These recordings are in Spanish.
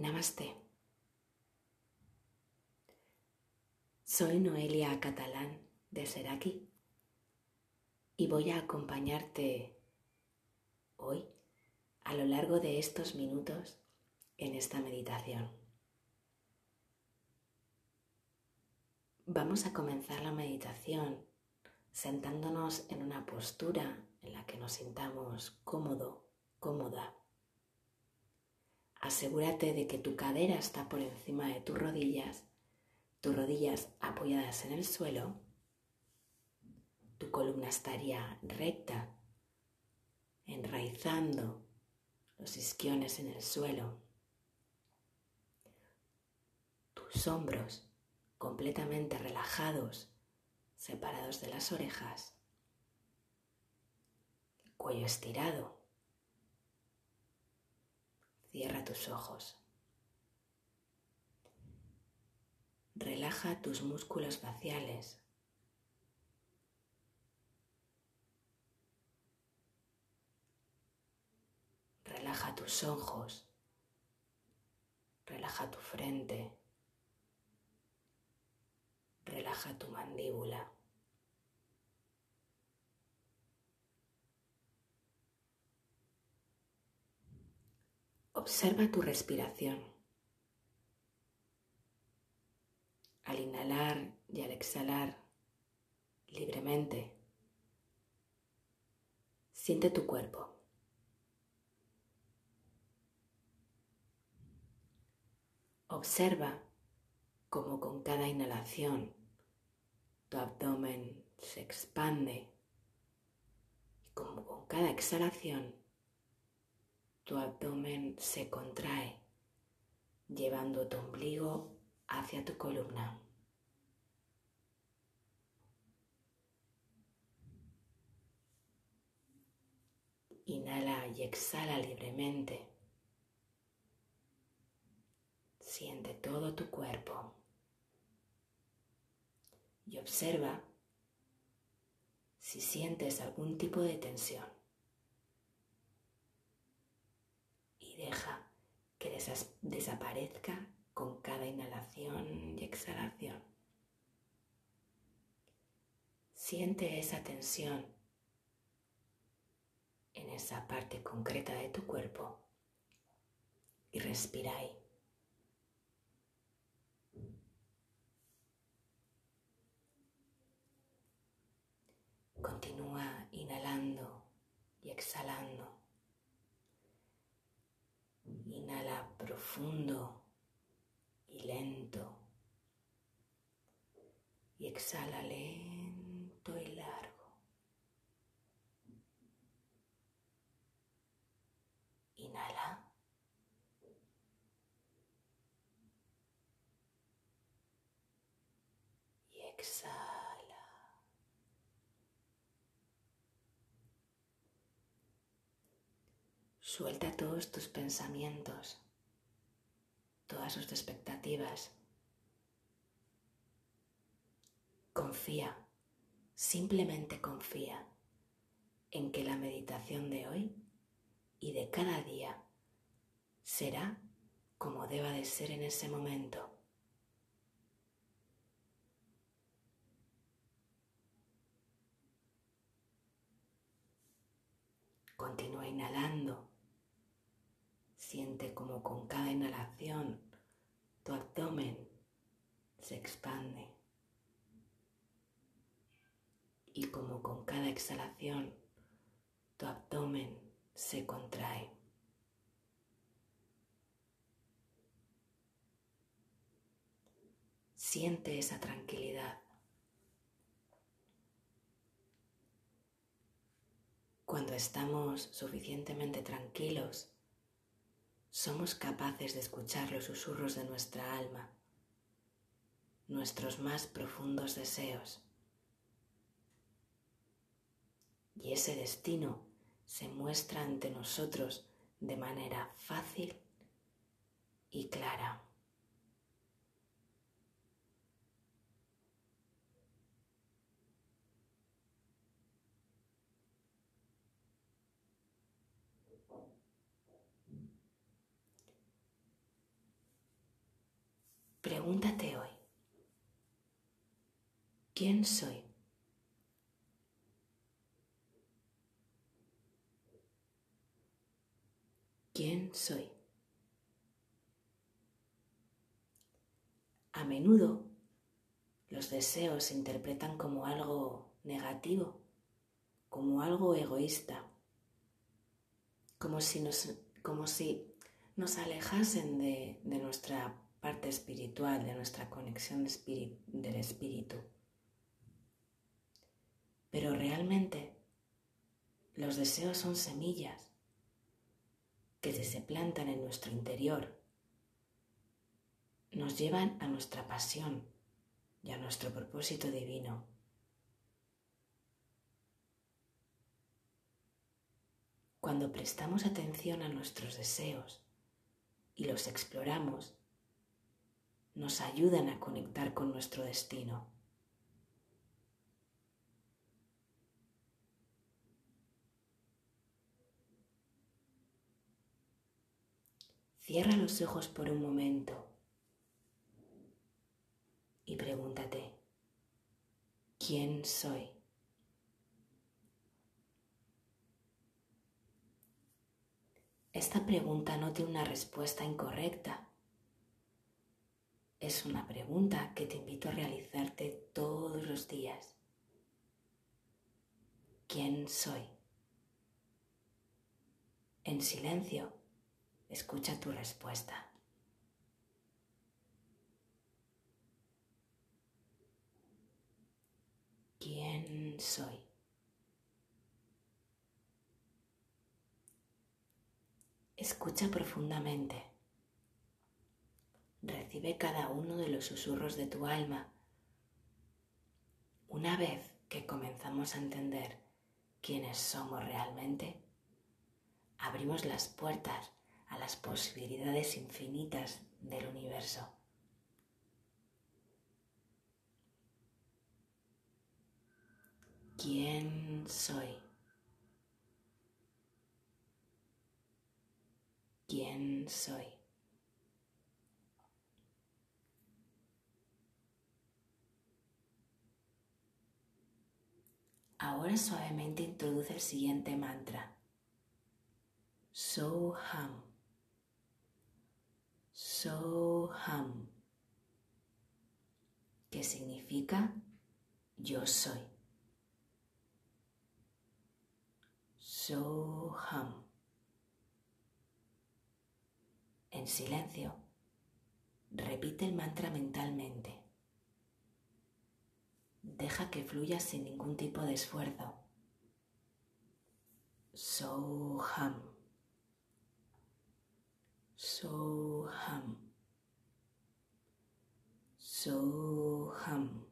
Namaste. Soy Noelia Catalán de Seraki y voy a acompañarte hoy a lo largo de estos minutos en esta meditación. Vamos a comenzar la meditación sentándonos en una postura en la que nos sintamos cómodo, cómoda. Asegúrate de que tu cadera está por encima de tus rodillas, tus rodillas apoyadas en el suelo, tu columna estaría recta, enraizando los isquiones en el suelo, tus hombros completamente relajados, separados de las orejas, cuello estirado. Cierra tus ojos. Relaja tus músculos faciales. Relaja tus ojos. Relaja tu frente. Relaja tu mandíbula. Observa tu respiración. Al inhalar y al exhalar libremente, siente tu cuerpo. Observa cómo con cada inhalación tu abdomen se expande y como con cada exhalación tu abdomen se contrae, llevando tu ombligo hacia tu columna. Inhala y exhala libremente. Siente todo tu cuerpo y observa si sientes algún tipo de tensión. Deja que desaparezca con cada inhalación y exhalación. Siente esa tensión en esa parte concreta de tu cuerpo y respira ahí. Continúa inhalando y exhalando. Inhala profundo y lento. Y exhala lento y largo. Inhala. Y exhala. Suelta todos tus pensamientos, todas sus expectativas. Confía, simplemente confía en que la meditación de hoy y de cada día será como deba de ser en ese momento. Continúa inhalando Siente como con cada inhalación tu abdomen se expande y como con cada exhalación tu abdomen se contrae. Siente esa tranquilidad. Cuando estamos suficientemente tranquilos, somos capaces de escuchar los susurros de nuestra alma, nuestros más profundos deseos. Y ese destino se muestra ante nosotros de manera fácil y clara. Pregúntate hoy, ¿quién soy? ¿Quién soy? A menudo los deseos se interpretan como algo negativo, como algo egoísta, como si nos, como si nos alejasen de, de nuestra parte espiritual, de nuestra conexión del espíritu. Pero realmente los deseos son semillas que se plantan en nuestro interior nos llevan a nuestra pasión y a nuestro propósito divino. Cuando prestamos atención a nuestros deseos y los exploramos, nos ayudan a conectar con nuestro destino. Cierra los ojos por un momento y pregúntate, ¿quién soy? Esta pregunta no tiene una respuesta incorrecta. Es una pregunta que te invito a realizarte todos los días. ¿Quién soy? En silencio, escucha tu respuesta. ¿Quién soy? Escucha profundamente. Recibe cada uno de los susurros de tu alma. Una vez que comenzamos a entender quiénes somos realmente, abrimos las puertas a las posibilidades infinitas del universo. ¿Quién soy? ¿Quién soy? Ahora suavemente introduce el siguiente mantra. Soham. Soham. Que significa yo soy. Soham. En silencio, repite el mantra mentalmente. Deja que fluya sin ningún tipo de esfuerzo. Soham. Soham. Soham.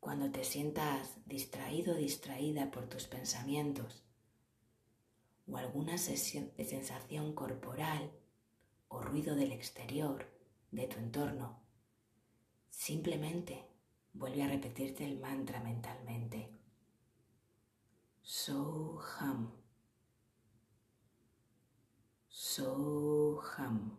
Cuando te sientas distraído o distraída por tus pensamientos o alguna sensación corporal o ruido del exterior, de tu entorno, simplemente vuelve a repetirte el mantra mentalmente. Soham. Soham.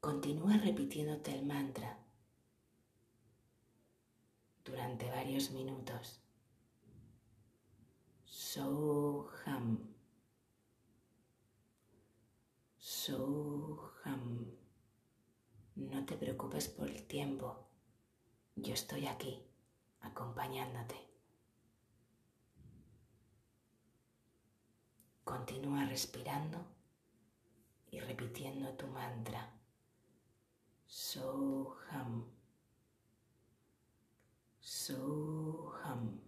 Continúa repitiéndote el mantra durante varios minutos. Soham. Soham. No te preocupes por el tiempo. Yo estoy aquí, acompañándote. Continúa respirando y repitiendo tu mantra. Soham. Soham.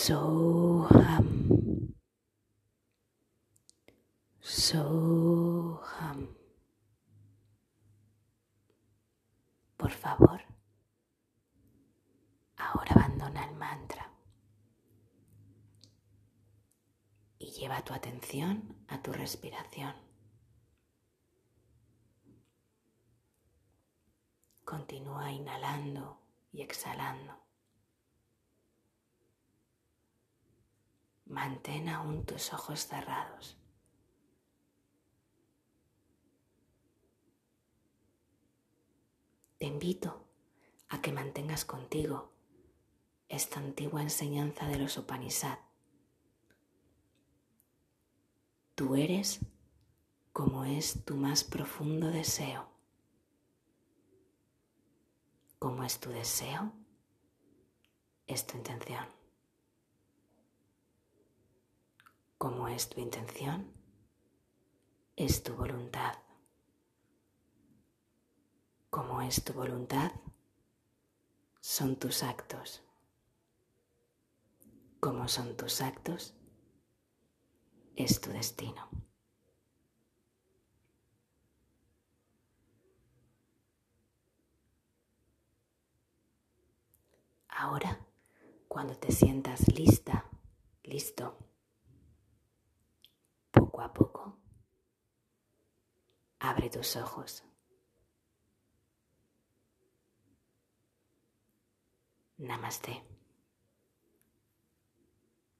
Soham. Soham. Por favor, ahora abandona el mantra y lleva tu atención a tu respiración. Continúa inhalando y exhalando. Mantén aún tus ojos cerrados. Te invito a que mantengas contigo esta antigua enseñanza de los Upanishad. Tú eres como es tu más profundo deseo. Como es tu deseo, es tu intención. Como es tu intención, es tu voluntad. Como es tu voluntad, son tus actos. Como son tus actos, es tu destino. Ahora, cuando te sientas lista, listo, poco a poco, abre tus ojos. Namaste.